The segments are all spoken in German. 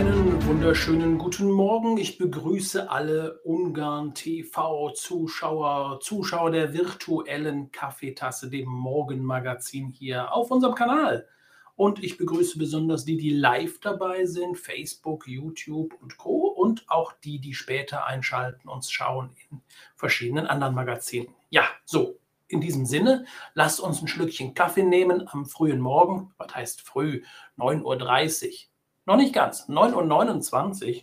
Einen wunderschönen guten Morgen. Ich begrüße alle Ungarn TV-Zuschauer, Zuschauer der virtuellen Kaffeetasse, dem Morgenmagazin hier auf unserem Kanal. Und ich begrüße besonders die, die live dabei sind, Facebook, YouTube und Co. Und auch die, die später einschalten, uns schauen in verschiedenen anderen Magazinen. Ja, so, in diesem Sinne, lasst uns ein Schlückchen Kaffee nehmen am frühen Morgen. Was heißt früh? 9.30 Uhr. Noch nicht ganz. 9.29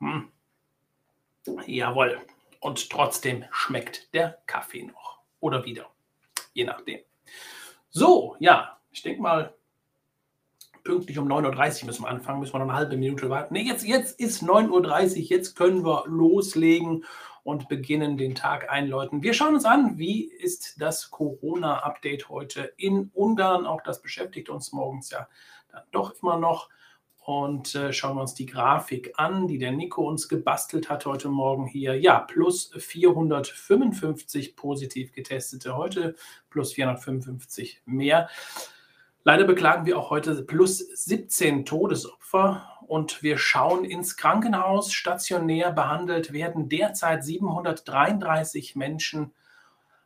Uhr. Hm. Jawohl. Und trotzdem schmeckt der Kaffee noch. Oder wieder. Je nachdem. So, ja, ich denke mal, pünktlich um 9.30 Uhr müssen wir anfangen, müssen wir noch eine halbe Minute warten. Nee, jetzt, jetzt ist 9.30 Uhr, jetzt können wir loslegen und beginnen den Tag einläuten. Wir schauen uns an, wie ist das Corona-Update heute in Ungarn. Auch das beschäftigt uns morgens ja dann doch immer noch. Und äh, schauen wir uns die Grafik an, die der Nico uns gebastelt hat heute Morgen hier. Ja, plus 455 positiv getestete heute, plus 455 mehr. Leider beklagen wir auch heute plus 17 Todesopfer und wir schauen ins Krankenhaus. Stationär behandelt werden derzeit 733 Menschen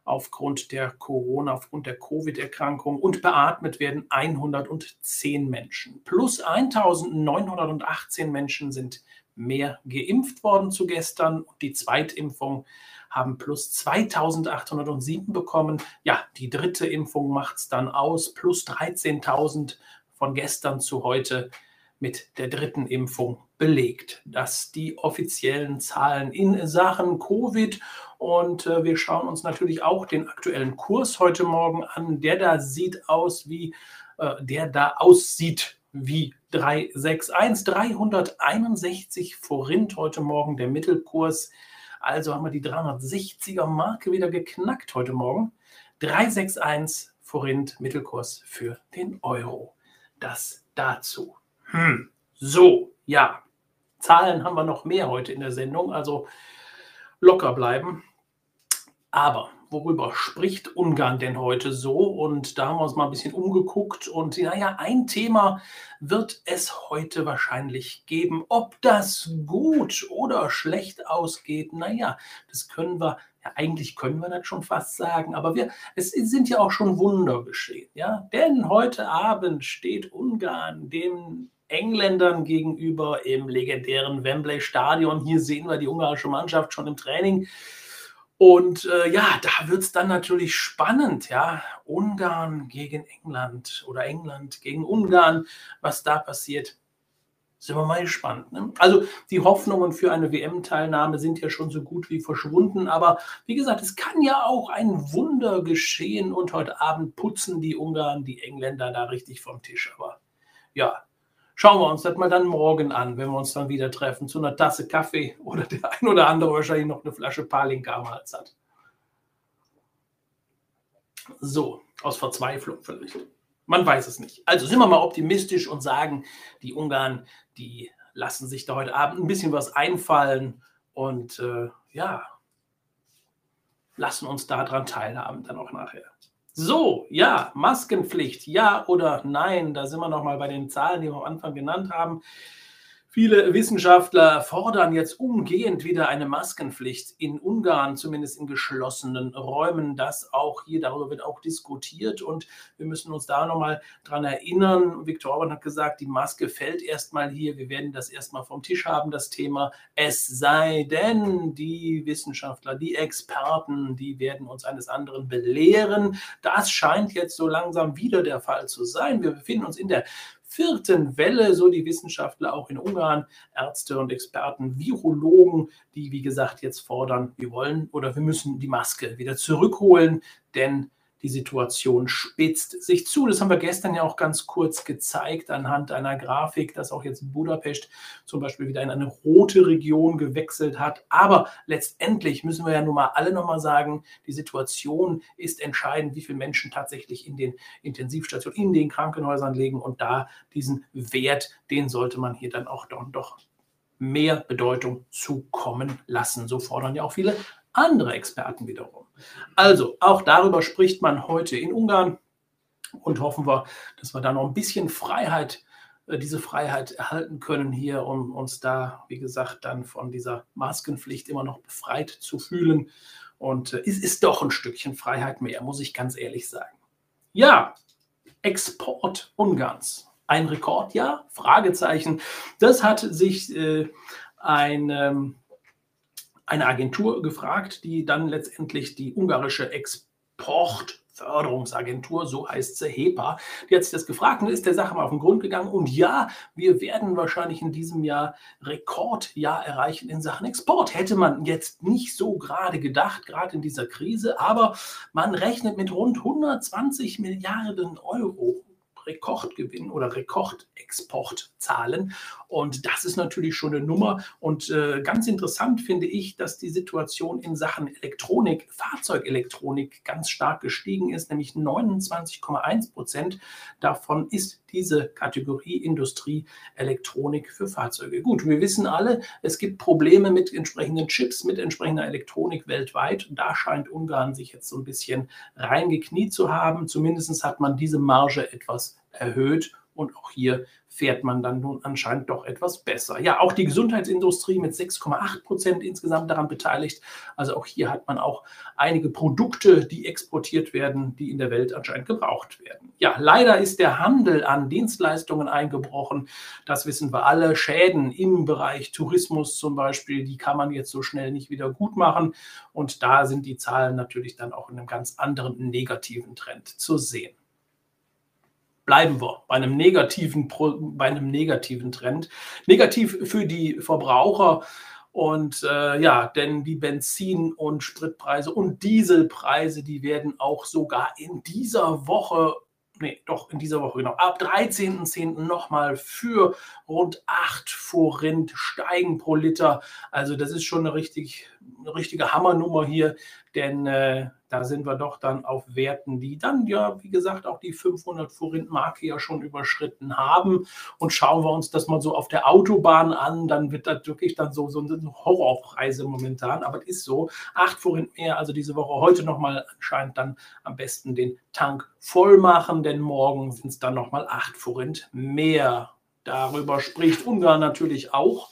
aufgrund der Corona, aufgrund der Covid-Erkrankung und beatmet werden 110 Menschen. Plus 1918 Menschen sind mehr geimpft worden zu gestern und die Zweitimpfung haben plus 2807 bekommen. Ja, die dritte Impfung macht es dann aus, plus 13.000 von gestern zu heute mit der dritten Impfung belegt. Das die offiziellen Zahlen in Sachen Covid. Und äh, wir schauen uns natürlich auch den aktuellen Kurs heute Morgen an. Der da sieht aus wie, äh, der da aussieht wie 361, 361 Forint heute Morgen der Mittelkurs. Also haben wir die 360er Marke wieder geknackt heute Morgen. 361 Forint Mittelkurs für den Euro. Das dazu. Hm. So, ja. Zahlen haben wir noch mehr heute in der Sendung, also locker bleiben. Aber worüber spricht Ungarn denn heute so? Und da haben wir uns mal ein bisschen umgeguckt. Und naja, ein Thema wird es heute wahrscheinlich geben. Ob das gut oder schlecht ausgeht, naja, das können wir, ja, eigentlich können wir das schon fast sagen. Aber wir, es sind ja auch schon Wunder geschehen. Ja? Denn heute Abend steht Ungarn dem Engländern gegenüber im legendären Wembley Stadion. Hier sehen wir die ungarische Mannschaft schon im Training. Und äh, ja, da wird es dann natürlich spannend, ja. Ungarn gegen England oder England gegen Ungarn, was da passiert. Sind wir mal gespannt. Ne? Also die Hoffnungen für eine WM-Teilnahme sind ja schon so gut wie verschwunden. Aber wie gesagt, es kann ja auch ein Wunder geschehen und heute Abend putzen die Ungarn die Engländer da richtig vom Tisch. Aber ja, Schauen wir uns das mal dann morgen an, wenn wir uns dann wieder treffen, zu einer Tasse Kaffee oder der ein oder andere wahrscheinlich noch eine Flasche Palinka am hat. So, aus Verzweiflung vielleicht. Man weiß es nicht. Also sind wir mal optimistisch und sagen, die Ungarn, die lassen sich da heute Abend ein bisschen was einfallen und äh, ja, lassen uns daran teilhaben dann auch nachher. So, ja, Maskenpflicht, ja oder nein? Da sind wir nochmal bei den Zahlen, die wir am Anfang genannt haben. Viele Wissenschaftler fordern jetzt umgehend wieder eine Maskenpflicht in Ungarn, zumindest in geschlossenen Räumen. Das auch hier, darüber wird auch diskutiert und wir müssen uns da nochmal dran erinnern. Viktor Orban hat gesagt, die Maske fällt erstmal hier. Wir werden das erstmal vom Tisch haben, das Thema. Es sei denn, die Wissenschaftler, die Experten, die werden uns eines anderen belehren. Das scheint jetzt so langsam wieder der Fall zu sein. Wir befinden uns in der vierten Welle, so die Wissenschaftler auch in Ungarn, Ärzte und Experten, Virologen, die wie gesagt jetzt fordern, wir wollen oder wir müssen die Maske wieder zurückholen, denn die Situation spitzt sich zu. Das haben wir gestern ja auch ganz kurz gezeigt anhand einer Grafik, dass auch jetzt Budapest zum Beispiel wieder in eine rote Region gewechselt hat. Aber letztendlich müssen wir ja nun mal alle nochmal sagen, die Situation ist entscheidend, wie viele Menschen tatsächlich in den Intensivstationen, in den Krankenhäusern liegen. Und da diesen Wert, den sollte man hier dann auch doch, doch mehr Bedeutung zukommen lassen. So fordern ja auch viele andere Experten wiederum. Also, auch darüber spricht man heute in Ungarn und hoffen wir, dass wir da noch ein bisschen Freiheit äh, diese Freiheit erhalten können hier, um uns da, wie gesagt, dann von dieser Maskenpflicht immer noch befreit zu fühlen. Und äh, es ist doch ein Stückchen Freiheit mehr, muss ich ganz ehrlich sagen. Ja, Export Ungarns. Ein Rekordjahr? Fragezeichen. Das hat sich äh, ein, ähm, eine Agentur gefragt, die dann letztendlich die ungarische Export Förderungsagentur, so heißt sie, HEPA, die hat sich das gefragt und ist der Sache mal auf den Grund gegangen. Und ja, wir werden wahrscheinlich in diesem Jahr Rekordjahr erreichen in Sachen Export. Hätte man jetzt nicht so gerade gedacht, gerade in dieser Krise, aber man rechnet mit rund 120 Milliarden Euro Rekordgewinn oder Rekordexportzahlen. Und das ist natürlich schon eine Nummer. Und äh, ganz interessant finde ich, dass die Situation in Sachen Elektronik, Fahrzeugelektronik ganz stark gestiegen ist, nämlich 29,1 Prozent davon ist diese Kategorie Industrie Elektronik für Fahrzeuge. Gut, wir wissen alle, es gibt Probleme mit entsprechenden Chips, mit entsprechender Elektronik weltweit. Da scheint Ungarn sich jetzt so ein bisschen reingekniet zu haben. Zumindest hat man diese Marge etwas erhöht. Und auch hier fährt man dann nun anscheinend doch etwas besser. Ja, auch die Gesundheitsindustrie mit 6,8 Prozent insgesamt daran beteiligt. Also auch hier hat man auch einige Produkte, die exportiert werden, die in der Welt anscheinend gebraucht werden. Ja, leider ist der Handel an Dienstleistungen eingebrochen. Das wissen wir alle. Schäden im Bereich Tourismus zum Beispiel, die kann man jetzt so schnell nicht wieder gut machen. Und da sind die Zahlen natürlich dann auch in einem ganz anderen negativen Trend zu sehen bleiben wir bei einem negativen, bei einem negativen Trend. Negativ für die Verbraucher. Und äh, ja, denn die Benzin- und Spritpreise und Dieselpreise, die werden auch sogar in dieser Woche nee, doch in dieser Woche genau, ab 13.10. nochmal für rund 8 Forint steigen pro Liter. Also das ist schon eine, richtig, eine richtige Hammernummer hier, denn äh, da sind wir doch dann auf Werten, die dann ja, wie gesagt, auch die 500 Forint-Marke ja schon überschritten haben. Und schauen wir uns das mal so auf der Autobahn an, dann wird das wirklich dann so, so eine Horrorpreise momentan. Aber es ist so, 8 Forint mehr, also diese Woche heute nochmal anscheinend dann am besten den Tank voll machen, denn morgen sind es dann nochmal 8 Forint mehr. Darüber spricht Ungarn natürlich auch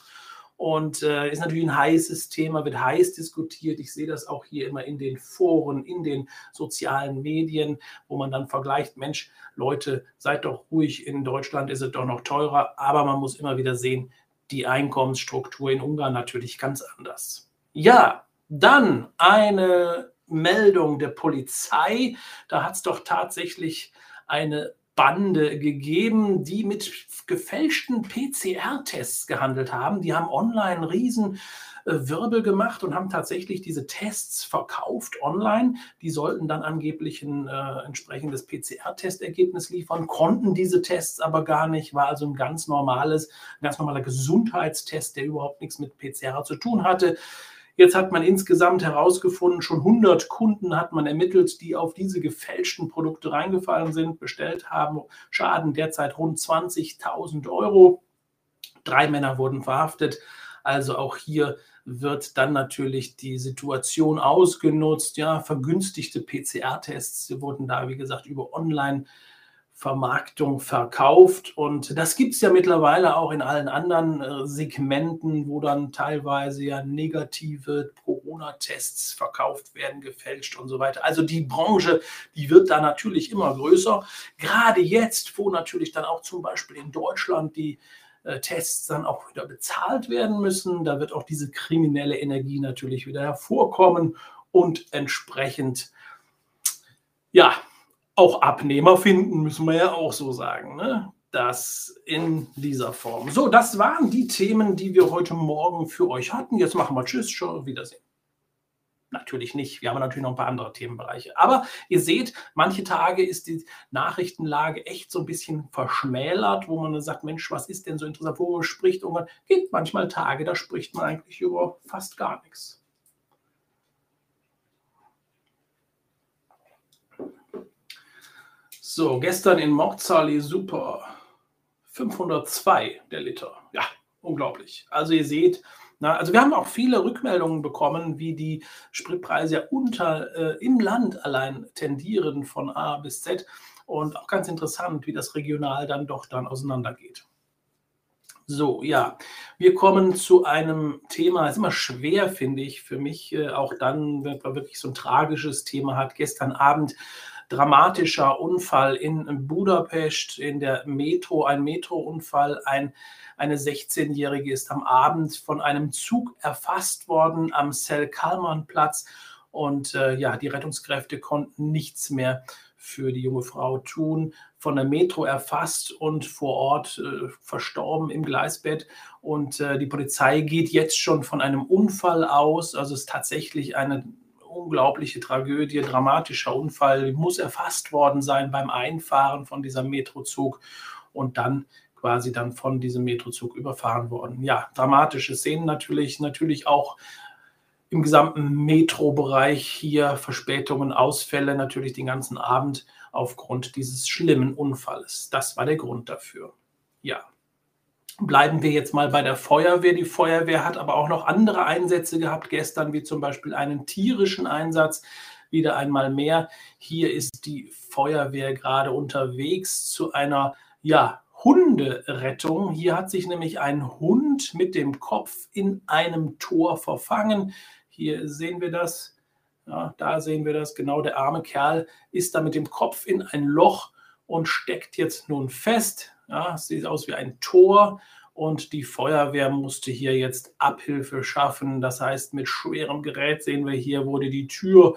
und äh, ist natürlich ein heißes Thema, wird heiß diskutiert. Ich sehe das auch hier immer in den Foren, in den sozialen Medien, wo man dann vergleicht, Mensch, Leute, seid doch ruhig, in Deutschland ist es doch noch teurer, aber man muss immer wieder sehen, die Einkommensstruktur in Ungarn natürlich ganz anders. Ja, dann eine Meldung der Polizei. Da hat es doch tatsächlich eine Bande gegeben, die mit gefälschten PCR-Tests gehandelt haben. Die haben online riesen äh, Wirbel gemacht und haben tatsächlich diese Tests verkauft online. Die sollten dann angeblich ein äh, entsprechendes PCR-Testergebnis liefern, konnten diese Tests aber gar nicht, war also ein ganz normales, ein ganz normaler Gesundheitstest, der überhaupt nichts mit PCR zu tun hatte. Jetzt hat man insgesamt herausgefunden, schon 100 Kunden hat man ermittelt, die auf diese gefälschten Produkte reingefallen sind, bestellt haben. Schaden derzeit rund 20.000 Euro. Drei Männer wurden verhaftet. Also auch hier wird dann natürlich die Situation ausgenutzt. Ja, vergünstigte PCR-Tests wurden da, wie gesagt, über Online- Vermarktung verkauft. Und das gibt es ja mittlerweile auch in allen anderen äh, Segmenten, wo dann teilweise ja negative Corona-Tests verkauft werden, gefälscht und so weiter. Also die Branche, die wird da natürlich immer größer. Gerade jetzt, wo natürlich dann auch zum Beispiel in Deutschland die äh, Tests dann auch wieder bezahlt werden müssen, da wird auch diese kriminelle Energie natürlich wieder hervorkommen und entsprechend ja, auch Abnehmer finden, müssen wir ja auch so sagen. Ne? Das in dieser Form. So, das waren die Themen, die wir heute Morgen für euch hatten. Jetzt machen wir Tschüss, schon Wiedersehen. Natürlich nicht. Wir haben natürlich noch ein paar andere Themenbereiche. Aber ihr seht, manche Tage ist die Nachrichtenlage echt so ein bisschen verschmälert, wo man sagt, Mensch, was ist denn so interessant? Worüber spricht irgendwann? Gibt manchmal Tage, da spricht man eigentlich über fast gar nichts. So, gestern in Morzali super. 502 der Liter. Ja, unglaublich. Also ihr seht, na, also wir haben auch viele Rückmeldungen bekommen, wie die Spritpreise ja unter äh, im Land allein tendieren von A bis Z. Und auch ganz interessant, wie das regional dann doch dann auseinandergeht. So, ja, wir kommen zu einem Thema, ist immer schwer, finde ich, für mich, äh, auch dann, wenn man wirklich so ein tragisches Thema hat. Gestern Abend dramatischer Unfall in Budapest in der Metro, ein Metrounfall. Ein, eine 16-Jährige ist am Abend von einem Zug erfasst worden am Sel-Kalman-Platz und äh, ja, die Rettungskräfte konnten nichts mehr für die junge Frau tun, von der Metro erfasst und vor Ort äh, verstorben im Gleisbett. Und äh, die Polizei geht jetzt schon von einem Unfall aus. Also es ist tatsächlich eine unglaubliche Tragödie, dramatischer Unfall, muss erfasst worden sein beim Einfahren von dieser Metrozug und dann quasi dann von diesem Metrozug überfahren worden. Ja, dramatische Szenen natürlich, natürlich auch im gesamten Metrobereich hier Verspätungen, Ausfälle natürlich den ganzen Abend aufgrund dieses schlimmen Unfalles. Das war der Grund dafür. Ja. Bleiben wir jetzt mal bei der Feuerwehr. Die Feuerwehr hat aber auch noch andere Einsätze gehabt gestern, wie zum Beispiel einen tierischen Einsatz. Wieder einmal mehr. Hier ist die Feuerwehr gerade unterwegs zu einer ja, Hunderettung. Hier hat sich nämlich ein Hund mit dem Kopf in einem Tor verfangen. Hier sehen wir das. Ja, da sehen wir das. Genau, der arme Kerl ist da mit dem Kopf in ein Loch und steckt jetzt nun fest. Ja, es sieht aus wie ein Tor und die Feuerwehr musste hier jetzt Abhilfe schaffen. Das heißt, mit schwerem Gerät sehen wir hier, wurde die Tür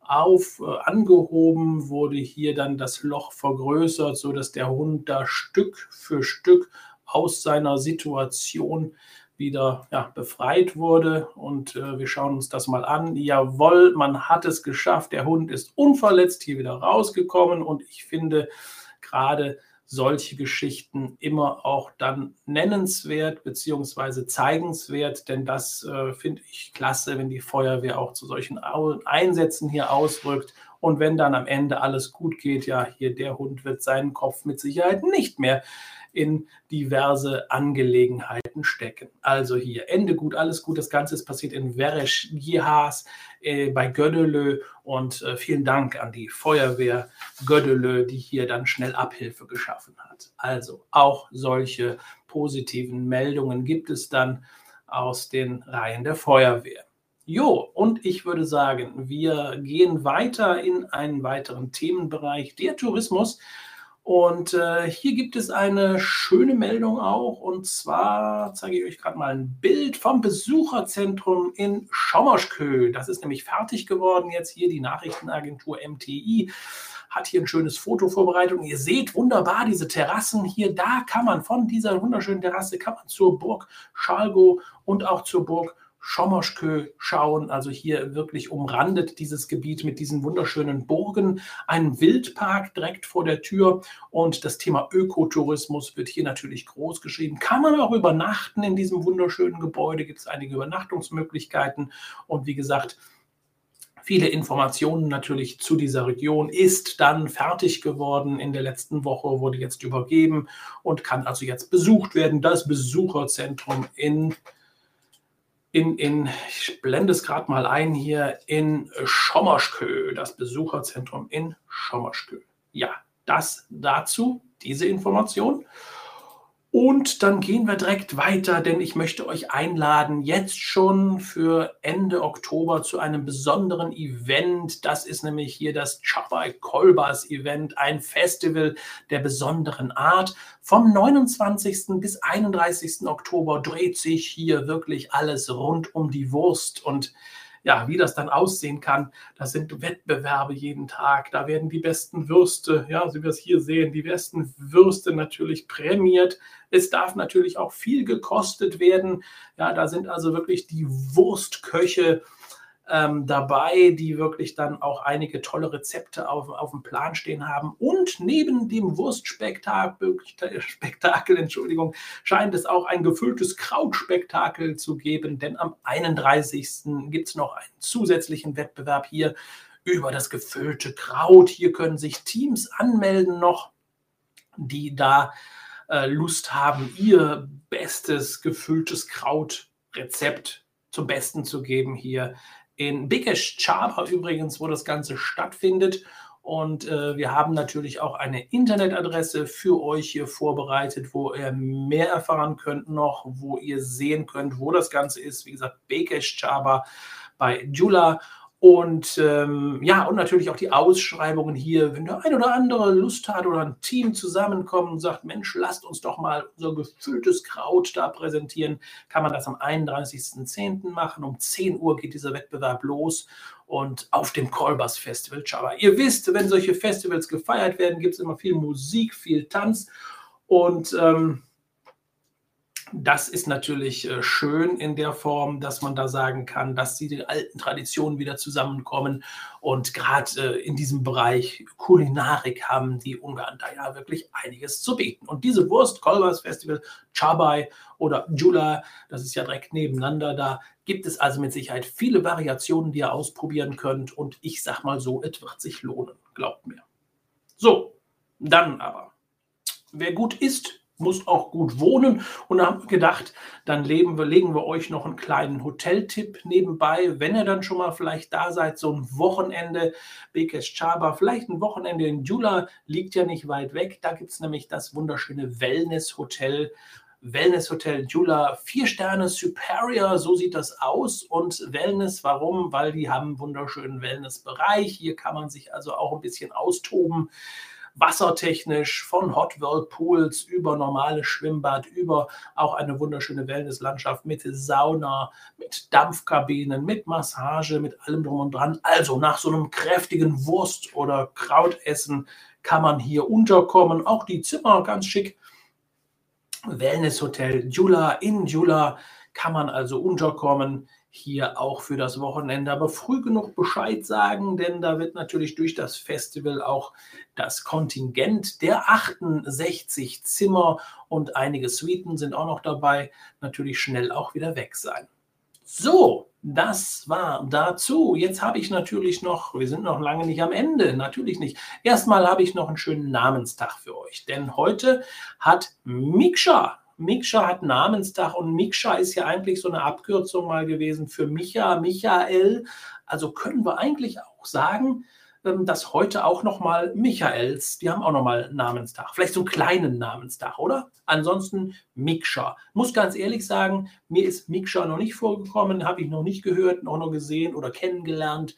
auf äh, angehoben, wurde hier dann das Loch vergrößert, sodass der Hund da Stück für Stück aus seiner Situation wieder ja, befreit wurde. Und äh, wir schauen uns das mal an. Jawohl, man hat es geschafft. Der Hund ist unverletzt hier wieder rausgekommen. Und ich finde gerade solche Geschichten immer auch dann nennenswert bzw. zeigenswert, denn das äh, finde ich klasse, wenn die Feuerwehr auch zu solchen Einsätzen hier ausrückt und wenn dann am Ende alles gut geht, ja, hier der Hund wird seinen Kopf mit Sicherheit nicht mehr in diverse Angelegenheiten stecken. Also hier Ende gut, alles gut. Das Ganze ist passiert in Veresch Jihas äh, bei Gödelö und äh, vielen Dank an die Feuerwehr Gödelö, die hier dann schnell Abhilfe geschaffen hat. Also auch solche positiven Meldungen gibt es dann aus den Reihen der Feuerwehr. Jo, und ich würde sagen, wir gehen weiter in einen weiteren Themenbereich, der Tourismus. Und äh, hier gibt es eine schöne Meldung auch. Und zwar zeige ich euch gerade mal ein Bild vom Besucherzentrum in Schommerschkö. Das ist nämlich fertig geworden jetzt hier. Die Nachrichtenagentur MTI hat hier ein schönes Foto vorbereitet. Und ihr seht wunderbar diese Terrassen hier. Da kann man von dieser wunderschönen Terrasse kann man zur Burg Schalgo und auch zur Burg Schomoschkö schauen. Also hier wirklich umrandet dieses Gebiet mit diesen wunderschönen Burgen, ein Wildpark direkt vor der Tür und das Thema Ökotourismus wird hier natürlich groß geschrieben. Kann man auch übernachten in diesem wunderschönen Gebäude, gibt es einige Übernachtungsmöglichkeiten und wie gesagt, viele Informationen natürlich zu dieser Region, ist dann fertig geworden in der letzten Woche, wurde jetzt übergeben und kann also jetzt besucht werden. Das Besucherzentrum in in, in, ich blende es gerade mal ein hier, in Schommerschkö, das Besucherzentrum in Schommerschkö. Ja, das dazu, diese Information. Und dann gehen wir direkt weiter, denn ich möchte euch einladen, jetzt schon für Ende Oktober zu einem besonderen Event. Das ist nämlich hier das Chabai Kolbas Event, ein Festival der besonderen Art. Vom 29. bis 31. Oktober dreht sich hier wirklich alles rund um die Wurst und ja, wie das dann aussehen kann, das sind Wettbewerbe jeden Tag. Da werden die besten Würste, ja, so wie wir es hier sehen, die besten Würste natürlich prämiert. Es darf natürlich auch viel gekostet werden. Ja, da sind also wirklich die Wurstköche ähm, dabei, die wirklich dann auch einige tolle Rezepte auf, auf dem Plan stehen haben. Und neben dem Wurstspektakel, Spektakel, Entschuldigung, scheint es auch ein gefülltes Krautspektakel zu geben, denn am 31. gibt es noch einen zusätzlichen Wettbewerb hier über das gefüllte Kraut. Hier können sich Teams anmelden noch, die da äh, Lust haben, ihr bestes gefülltes Krautrezept zum Besten zu geben hier in Bikesh Chaba übrigens, wo das Ganze stattfindet. Und äh, wir haben natürlich auch eine Internetadresse für euch hier vorbereitet, wo ihr mehr erfahren könnt noch, wo ihr sehen könnt, wo das Ganze ist. Wie gesagt, Bekesh Chaba bei Jula. Und ähm, ja, und natürlich auch die Ausschreibungen hier, wenn der ein oder andere Lust hat oder ein Team zusammenkommt und sagt, Mensch, lasst uns doch mal unser gefülltes Kraut da präsentieren, kann man das am 31.10. machen. Um 10 Uhr geht dieser Wettbewerb los und auf dem Kolbers Festival Java. Ihr wisst, wenn solche Festivals gefeiert werden, gibt es immer viel Musik, viel Tanz und ähm, das ist natürlich äh, schön in der Form, dass man da sagen kann, dass die alten Traditionen wieder zusammenkommen. Und gerade äh, in diesem Bereich Kulinarik haben die Ungarn da ja wirklich einiges zu bieten. Und diese Wurst, Kolbas Festival, Chabay oder Jula, das ist ja direkt nebeneinander, da gibt es also mit Sicherheit viele Variationen, die ihr ausprobieren könnt. Und ich sag mal so, es wird sich lohnen, glaubt mir. So, dann aber. Wer gut isst, muss auch gut wohnen. Und haben gedacht, dann legen wir, legen wir euch noch einen kleinen Hoteltipp nebenbei, wenn ihr dann schon mal vielleicht da seid, so ein Wochenende, Bekes Chaba, vielleicht ein Wochenende in Jula, liegt ja nicht weit weg. Da gibt es nämlich das wunderschöne Wellness-Hotel. Wellness Hotel Jula, vier Sterne Superior, so sieht das aus. Und Wellness, warum? Weil die haben einen wunderschönen Wellnessbereich. Hier kann man sich also auch ein bisschen austoben wassertechnisch von Hot Whirlpools über normales Schwimmbad, über auch eine wunderschöne Wellnesslandschaft mit Sauna, mit Dampfkabinen, mit Massage, mit allem drum und dran. Also nach so einem kräftigen Wurst- oder Krautessen kann man hier unterkommen. Auch die Zimmer ganz schick. Wellnesshotel Jula in Jula kann man also unterkommen hier auch für das Wochenende. Aber früh genug Bescheid sagen, denn da wird natürlich durch das Festival auch das Kontingent der 68 Zimmer und einige Suiten sind auch noch dabei, natürlich schnell auch wieder weg sein. So, das war dazu. Jetzt habe ich natürlich noch, wir sind noch lange nicht am Ende, natürlich nicht. Erstmal habe ich noch einen schönen Namenstag für euch, denn heute hat Miksha Miksha hat Namenstag und Miksha ist ja eigentlich so eine Abkürzung mal gewesen für Micha, Michael. Also können wir eigentlich auch sagen, ähm, dass heute auch nochmal Michaels, die haben auch nochmal Namenstag. Vielleicht so einen kleinen Namenstag, oder? Ansonsten Miksha. Muss ganz ehrlich sagen, mir ist Miksha noch nicht vorgekommen, habe ich noch nicht gehört, noch noch gesehen oder kennengelernt.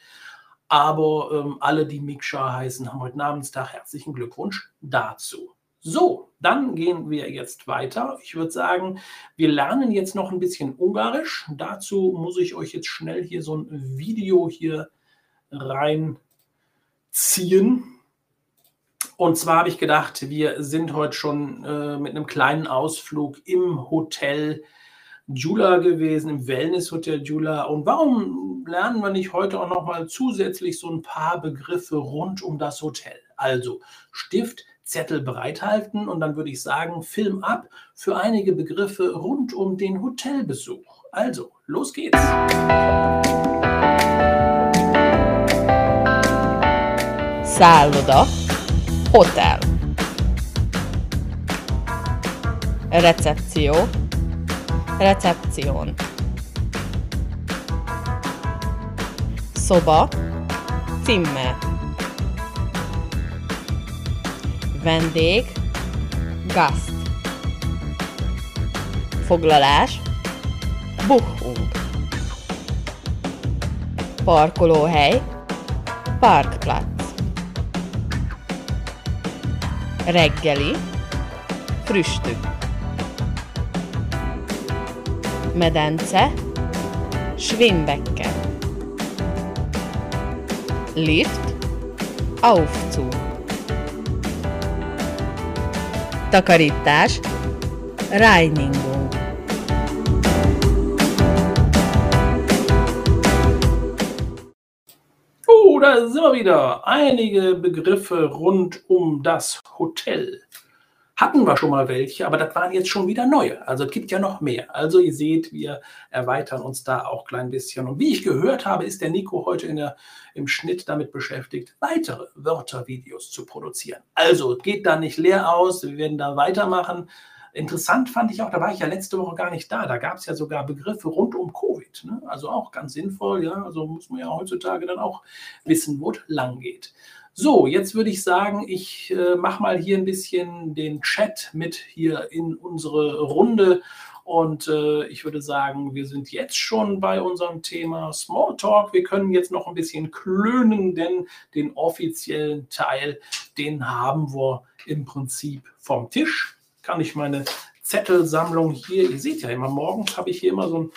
Aber ähm, alle, die Miksha heißen, haben heute Namenstag. Herzlichen Glückwunsch dazu. So, dann gehen wir jetzt weiter. Ich würde sagen, wir lernen jetzt noch ein bisschen Ungarisch. Dazu muss ich euch jetzt schnell hier so ein Video hier reinziehen. Und zwar habe ich gedacht, wir sind heute schon äh, mit einem kleinen Ausflug im Hotel Jula gewesen, im Wellness-Hotel Jula. Und warum lernen wir nicht heute auch noch mal zusätzlich so ein paar Begriffe rund um das Hotel? Also Stift, Zettel bereithalten und dann würde ich sagen, Film ab für einige Begriffe rund um den Hotelbesuch. Also, los geht's. Szálloda, Hotel. Recepció, Recepción. Szoba, Zimmer. Vendég, Gast. Foglalás, Buchung. Parkolóhely, Parkplatz. Reggeli, Frühstück. Medence, Schwimmbecken. Lift, Aufzug. Takarítás, Reinigung. Oh, da sind wir wieder. Einige Begriffe rund um das Hotel. Hatten wir schon mal welche, aber das waren jetzt schon wieder neue. Also es gibt ja noch mehr. Also ihr seht, wir erweitern uns da auch ein klein bisschen. Und wie ich gehört habe, ist der Nico heute in der, im Schnitt damit beschäftigt, weitere Wörtervideos zu produzieren. Also geht da nicht leer aus. Wir werden da weitermachen. Interessant fand ich auch, da war ich ja letzte Woche gar nicht da. Da gab es ja sogar Begriffe rund um Covid. Ne? Also auch ganz sinnvoll. Ja, also muss man ja heutzutage dann auch wissen, wo es lang geht. So, jetzt würde ich sagen, ich äh, mache mal hier ein bisschen den Chat mit hier in unsere Runde. Und äh, ich würde sagen, wir sind jetzt schon bei unserem Thema Smalltalk. Wir können jetzt noch ein bisschen klönen, denn den offiziellen Teil, den haben wir im Prinzip vom Tisch. Kann ich meine Zettelsammlung hier, ihr seht ja immer, morgens habe ich hier immer so ein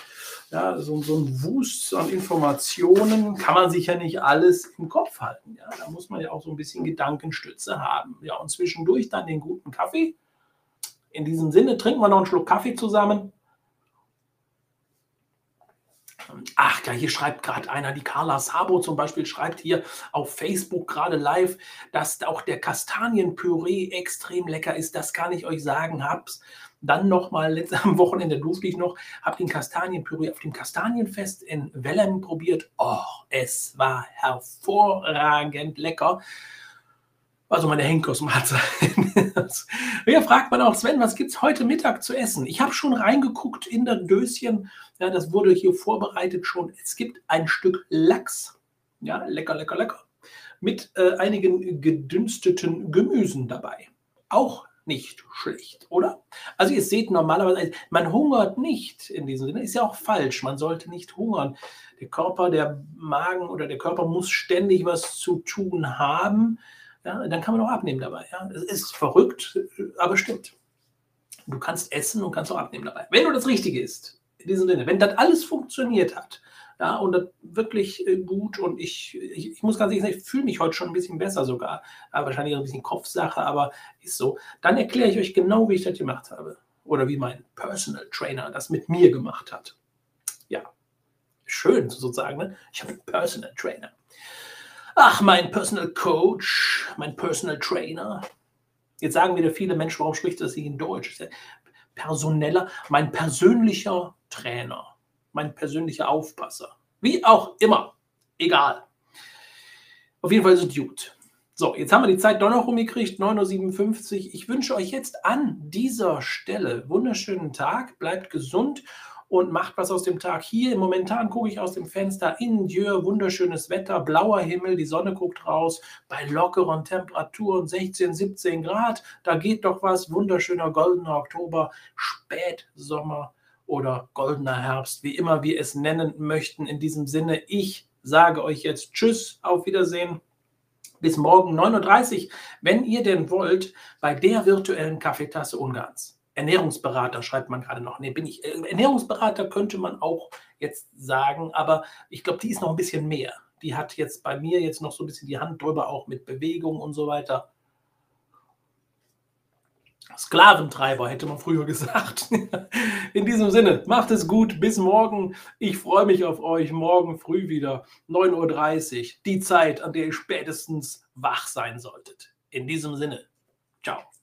ja, so, so ein Wust an Informationen kann man sich ja nicht alles im Kopf halten. Ja? Da muss man ja auch so ein bisschen Gedankenstütze haben. Ja, und zwischendurch dann den guten Kaffee. In diesem Sinne trinken wir noch einen Schluck Kaffee zusammen. Ach ja, hier schreibt gerade einer, die Carla Sabo zum Beispiel schreibt hier auf Facebook gerade live, dass auch der Kastanienpüree extrem lecker ist. Das kann ich euch sagen. Hab's dann nochmal am Wochenende durfte ich noch, habe den Kastanienpüree auf dem Kastanienfest in Wellem probiert. Oh, es war hervorragend lecker. Also meine Henkersmahlzeit. Hier fragt man auch, Sven, was gibt es heute Mittag zu essen? Ich habe schon reingeguckt in das Döschen. Ja, das wurde hier vorbereitet schon. Es gibt ein Stück Lachs. Ja, lecker, lecker, lecker. Mit äh, einigen gedünsteten Gemüsen dabei. Auch nicht schlecht, oder? Also ihr seht normalerweise, man hungert nicht in diesem Sinne, ist ja auch falsch, man sollte nicht hungern. Der Körper, der Magen oder der Körper muss ständig was zu tun haben, ja, dann kann man auch abnehmen dabei. Ja. Es ist verrückt, aber stimmt. Du kannst essen und kannst auch abnehmen dabei. Wenn du das Richtige isst, in diesem Sinne, wenn das alles funktioniert hat, ja, und das wirklich äh, gut. Und ich, ich, ich muss ganz ehrlich sagen, ich fühle mich heute schon ein bisschen besser sogar. Ja, wahrscheinlich ein bisschen Kopfsache, aber ist so. Dann erkläre ich euch genau, wie ich das gemacht habe. Oder wie mein Personal Trainer das mit mir gemacht hat. Ja, schön sozusagen. Ne? Ich habe einen Personal Trainer. Ach, mein Personal Coach, mein Personal Trainer. Jetzt sagen wieder viele Menschen, warum spricht das nicht in Deutsch? Personeller, mein persönlicher Trainer mein persönlicher Aufpasser. Wie auch immer. Egal. Auf jeden Fall es gut. So, jetzt haben wir die Zeit doch noch rumgekriegt, 9.57 Uhr. Ich wünsche euch jetzt an dieser Stelle wunderschönen Tag, bleibt gesund und macht was aus dem Tag. Hier momentan gucke ich aus dem Fenster in Dieu, wunderschönes Wetter, blauer Himmel, die Sonne guckt raus, bei lockeren Temperaturen 16, 17 Grad. Da geht doch was, wunderschöner goldener Oktober, Spätsommer oder goldener Herbst, wie immer wir es nennen möchten. In diesem Sinne, ich sage euch jetzt Tschüss, auf Wiedersehen. Bis morgen 9.30 Uhr, wenn ihr denn wollt, bei der virtuellen Kaffeetasse Ungarns. Ernährungsberater schreibt man gerade noch. Nee, bin ich. Äh, Ernährungsberater könnte man auch jetzt sagen, aber ich glaube, die ist noch ein bisschen mehr. Die hat jetzt bei mir jetzt noch so ein bisschen die Hand drüber, auch mit Bewegung und so weiter. Sklaventreiber, hätte man früher gesagt. In diesem Sinne, macht es gut, bis morgen. Ich freue mich auf euch morgen früh wieder, 9.30 Uhr, die Zeit, an der ihr spätestens wach sein solltet. In diesem Sinne, ciao.